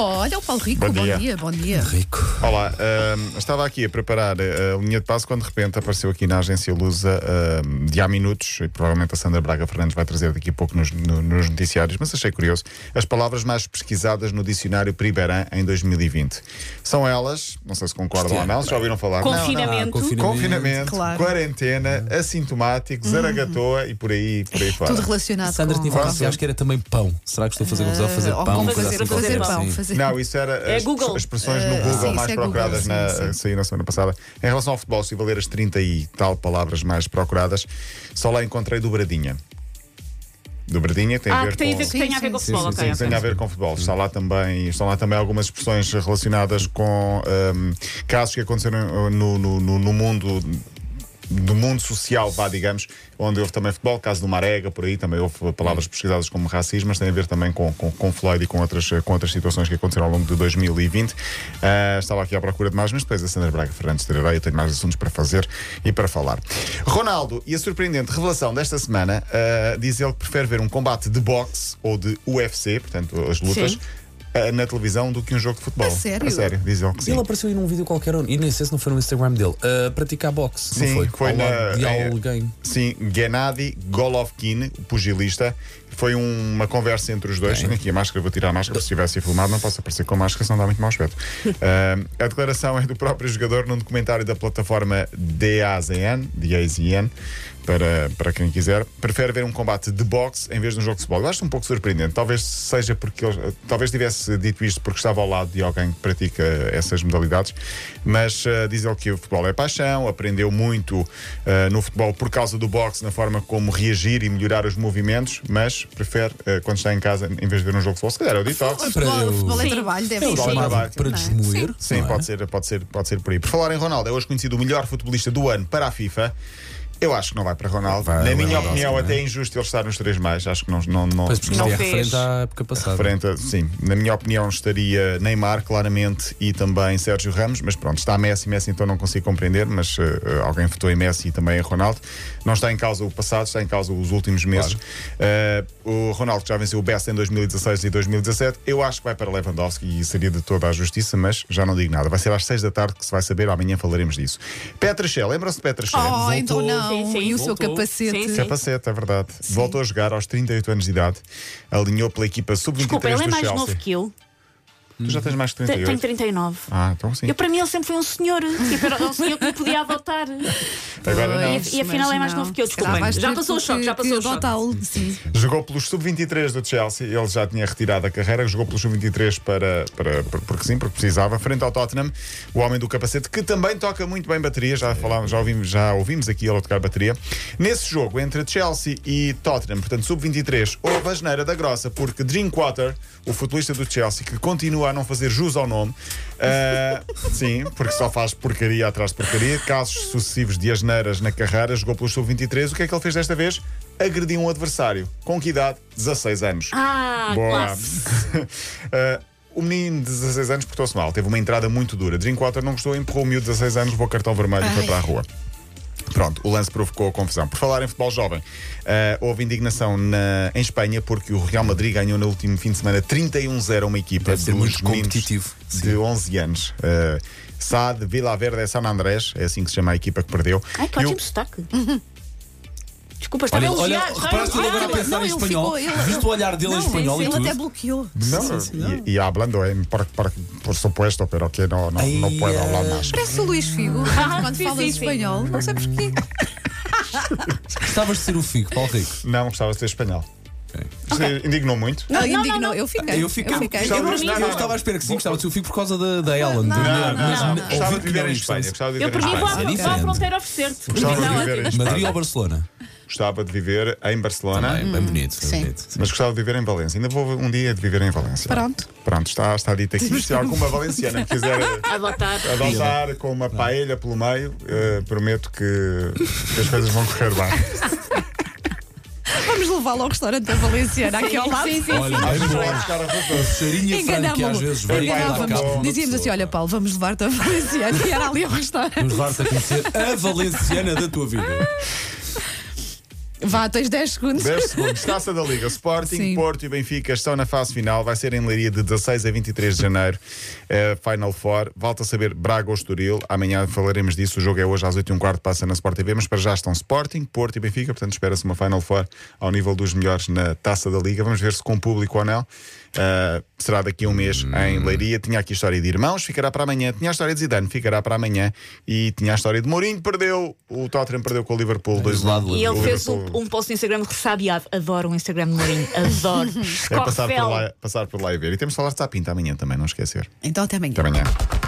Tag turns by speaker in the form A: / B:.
A: Olha o Paulo Rico,
B: Bom
A: bom
B: dia.
A: dia, bom dia.
C: Rico.
B: Olá, ahm, estava aqui a preparar a linha de passo quando de repente apareceu aqui na agência Lusa ahm, de há minutos, e provavelmente a Sandra Braga Fernandes vai trazer daqui a pouco nos, no- nos noticiários, mas achei curioso, as palavras mais pesquisadas no dicionário Priberan em 2020. São elas, não sei se concordam ou não, se já ouviram falar. Não, não.
D: Confinamento.
C: Ah, confinamento.
B: Confinamento,
A: Claro.
B: quarentena, assintomático, zaragatoa e por aí, por aí fora.
A: Tudo relacionado
C: Sandra
A: com...
C: tinha falado que acho que era também pão. Será que estou a fazer confusão? Fazer
A: ou
C: pão?
A: como
C: coisa
A: fazer,
C: assim
A: fazer
C: qualquer?
A: pão.
C: Sim.
A: Fazer...
B: Não, isso era
D: É
B: as,
D: Google.
B: expressões no
A: Eh,
B: Google
A: sim,
B: mais
A: é
B: procuradas
A: Google,
B: na,
A: sim, sim.
B: saí na semana passada. Em relação ao futebol, estive a ler as 30 e tal palavras mais procuradas. Só lá encontrei dobradinha. Dobradinha tem a
D: Ah,
B: ver
D: que tem a
B: com.
D: ver, que
A: Sim,
D: tem a ver com
A: sim,
D: futebol,
B: Sim, sim, tem a ver com futebol. Está lá também, estão lá também algumas expressões relacionadas com hum, casos que aconteceram uh, no, no, no- no mundo do mundo social, vá, digamos, onde houve também futebol, caso do Marega, por aí também houve palavras pesquisadas como racismo, mas tem a ver também com, com, com Floyd e com outras, com outras situações que aconteceram ao longo de 2020. Ah, estava aqui à procura de mais, mas depois a Sandra Braga Fernandes trará eu tenho mais assuntos para fazer e para falar. Ronaldo, e a surpreendente revelação desta semana, ah, diz ele que prefere ver um combate de boxe ou de UFC, portanto, as lutas.
D: Sim.
B: Ah, Na televisão do que um jogo de futebol.
A: A sério?
B: A sério, diz ele que sim.
C: Ele apareceu aí num vídeo qualquer, e nem sei se não foi no Instagram dele, a praticar boxe.
B: Sim,
C: não foi?
B: foi na-
C: de
B: é-
C: alguém.
B: Sim, Gennady Golovkin, o pugilista. Foi um- uma conversa entre os dois. Tenho aqui a máscara, vou tirar a máscara. Se estivesse filmado, não posso aparecer com a máscara, senão dá muito mau aspecto. Ah, a declaração é do próprio jogador num documentário da plataforma DAZN, DAZN, para, para quem quiser. Prefere ver um combate de boxe em vez de um jogo de futebol. Eu acho um pouco surpreendente. Talvez seja porque ele, talvez tivesse dito isto porque estava ao lado de alguém que pratica essas modalidades, mas ah, diz ele que o futebol é paixão, aprendeu muito ah, no futebol por causa do boxe, na forma como reagir e melhorar os movimentos, mas prefere, ah, quando está em casa, em vez de ver um jogo de futebol, se calhar é o detox.
A: O futebol, o futebol é
D: Sim.
A: trabalho, deve
C: É o
A: ser.
C: para
A: Não é?
C: desmoer.
B: Sim,
C: é?
B: pode, ser, pode, ser, pode ser por aí. Por falar em Ronaldo, é hoje conhecido o melhor futebolista do ano para a FIFA. Eu acho que não vai para Ronaldo.
C: Vai,
B: Na minha opinião,
C: vai.
B: até é injusto ele estar nos três mais. Acho que não. não, não
C: Pois, porque
D: Não
C: é
D: fez.
C: referente à época passada.
B: Referente a- sim, na minha opinião estaria Neymar, claramente, e também Sérgio Ramos, mas pronto, está Messi, Messi então não consigo compreender, mas eh, alguém votou em Messi e também em Ronaldo. Não está em causa o passado, está em causa os últimos meses. Eh, o Ronaldo já venceu o Best em 2016 e 2017, eu acho que vai para Lewandowski e seria de toda a justiça, mas já não digo nada. Vai ser às 6 da tarde que se vai saber, amanhã falaremos disso. Petrachel, lembram-se de Petrachel?
A: Oh, então não.
D: Sim, sim.
A: E o seu
C: Voltou.
A: capacete.
D: Sim, sim.
B: Capacete, é verdade. Voltou a jogar aos 38 anos de idade, alinhou pela equipa sub-23
D: Desculpa, ele é
B: do
D: mais
B: Chelsea.
D: novo que eu.
B: Tu já tens mais que
D: Tem-
B: 38.
D: Tenho 39.
B: Ah, então sim.
D: Eu, para mim, ele sempre foi um senhor. Tipo, era um senhor que me podia adotar.
B: Agora não.
A: Pois,
D: E afinal
A: mas
D: é mais
A: não.
D: novo que eu,
A: vais
D: Já passou o
A: que-
D: choque, já passou o choque.
A: sim.
B: Jogou pelos sub-23 do Chelsea, ele já tinha retirado a carreira, jogou pelos sub-23 para, para, para- porque sim, porque precisava, frente ao Tottenham, o homem do capacete, que também toca muito bem bateria, já falámos, já ouvimos, já ouvimos aqui ele a tocar bateria. Nesse jogo entre Chelsea e Tottenham, portanto sub-23, houve a geneira da grossa, porque Drinkwater, o futebolista do Chelsea, que continua a não fazer jus ao nome, ah, sim, porque só faz porcaria atrás de porcaria, casos sucessivos de asneiras na carreira, jogou pelos sub-23, o que é que ele fez desta vez? Agrediu um adversário. Com que idade? 16 anos.
D: Ah,
B: Boa. Uh, o menino de 16 anos portou-se mal, teve uma entrada muito dura. Drinkwater não gostou, empurrou o miúdo de 16 anos, levou cartão vermelho e foi para a rua. Pronto, o lance provocou a confusão. Por falar em futebol jovem, uh, houve indignação na- em Espanha porque o Real Madrid ganhou no último fim de semana 31-0 a uma equipa
C: Deve ser
B: dos
C: muito competitivo.
B: de 11 anos. Uh, SAD Vila Verde San Andrés, é assim que se chama a equipa que perdeu.
D: Ai, que
B: E o-
D: ótimo sotaque. Desculpa, estava
C: Olha,
D: a
C: olha,
D: elogiar.
C: reparaste ele agora a pensar
A: Não,
C: em
A: ele
C: espanhol.
A: ficou- ele-
C: Viste o olhar dele em
A: Não,
C: espanhol e
A: ele até
C: tudo.
A: bloqueou.
B: No, y, y hablando, eh, por, por, por supuesto, pero que no, no, no
C: Ai,
B: puedo
C: eh,
B: hablar más.
A: Parece o Luís Figo
D: Ah,
A: quando
D: sim,
A: fala
D: sim, sim.
A: espanhol. Não sei porquê.
C: Gostavas de ser o Figo, Paulo Rico.
B: Não, gostava de ser espanhol.
C: Ok.
B: Isso indignou muito.
A: Não,
D: não,
A: indignou.
D: não.
A: Eu fiquei.
C: Eu fiquei.
A: fiquei.
B: Gostava
A: Eu não-
B: não,
C: Eu
B: não,
C: estava à espera que sim, gostava de ser o Figo por causa da, da Ellen.
A: Não,
C: do-
A: não,
C: mas
D: não.
C: n-
B: Gostava
C: ouvir
B: de
C: que
B: viver
C: não
B: em Espanha.
C: interessante.
B: Gostava de
D: Eu
B: viver
D: por
B: em
D: mim vou à,
B: Espanha.
D: vou à
C: diferente.
D: fronteira oferecer-te.
B: Gostava de
D: Não,
B: viver em
D: ótimo.
B: Espanha.
C: Madrid ou Barcelona?
B: Gostava de viver em Barcelona,
C: Também, bem bonito. bem
A: sim.
C: bonito.
B: mas gostava de viver em Valência. Ainda vou um dia de viver em Valência.
A: Pronto.
B: Pronto, está, está dito aqui. Se alguma valenciana me quiser
D: Adotar.
B: adotar com uma paella pelo meio, eh, prometo que, que as coisas vão correr bem.
A: Vamos levá-lo ao restaurante da Valenciana, aqui ao lado.
D: Sim, sim,
C: Olha,
D: sim.
B: buscar a roupa.
C: Cheirinho a frango que às vezes vem
A: Dizíamos assim: olha, Paulo, vamos levar-te a Valenciana. E era ali ao restaurante.
C: Vamos levar-te a conhecer a valenciana da tua vida.
A: Vá, tens 10 segundos.
B: 10 segundos. Taça da Liga. Sporting,
A: Sim.
B: Porto e Benfica estão na fase final. Vai ser em Leiria de 16 a 23 de janeiro. Eh, Final Four. Volta a saber Braga ou Estoril. Amanhã falaremos disso. O jogo é hoje às 8 h quarto passa na Sport TV. Mas para já estão Sporting, Porto e Benfica. Portanto, espera-se uma Final Four ao nível dos melhores na Taça da Liga. Vamos ver se com público ou não. Eh, será daqui a um mês em Leiria. Tinha aqui a história de irmãos, ficará para amanhã. Tinha a história de Zidane, ficará para amanhã. E tinha a história de Mourinho, perdeu. O Tottenham perdeu com o Liverpool 2
C: Isolado,
D: E ele
B: o
D: fez
B: Liverpool-
D: um, post no Instagram ressabiado. Adoro o Instagram de Mourinho. Adoro.
B: É passar por, lá, passar por lá e ver. E temos de falar de Sapinto amanhã também, não esquecer.
A: Então até amanhã.
B: Até amanhã.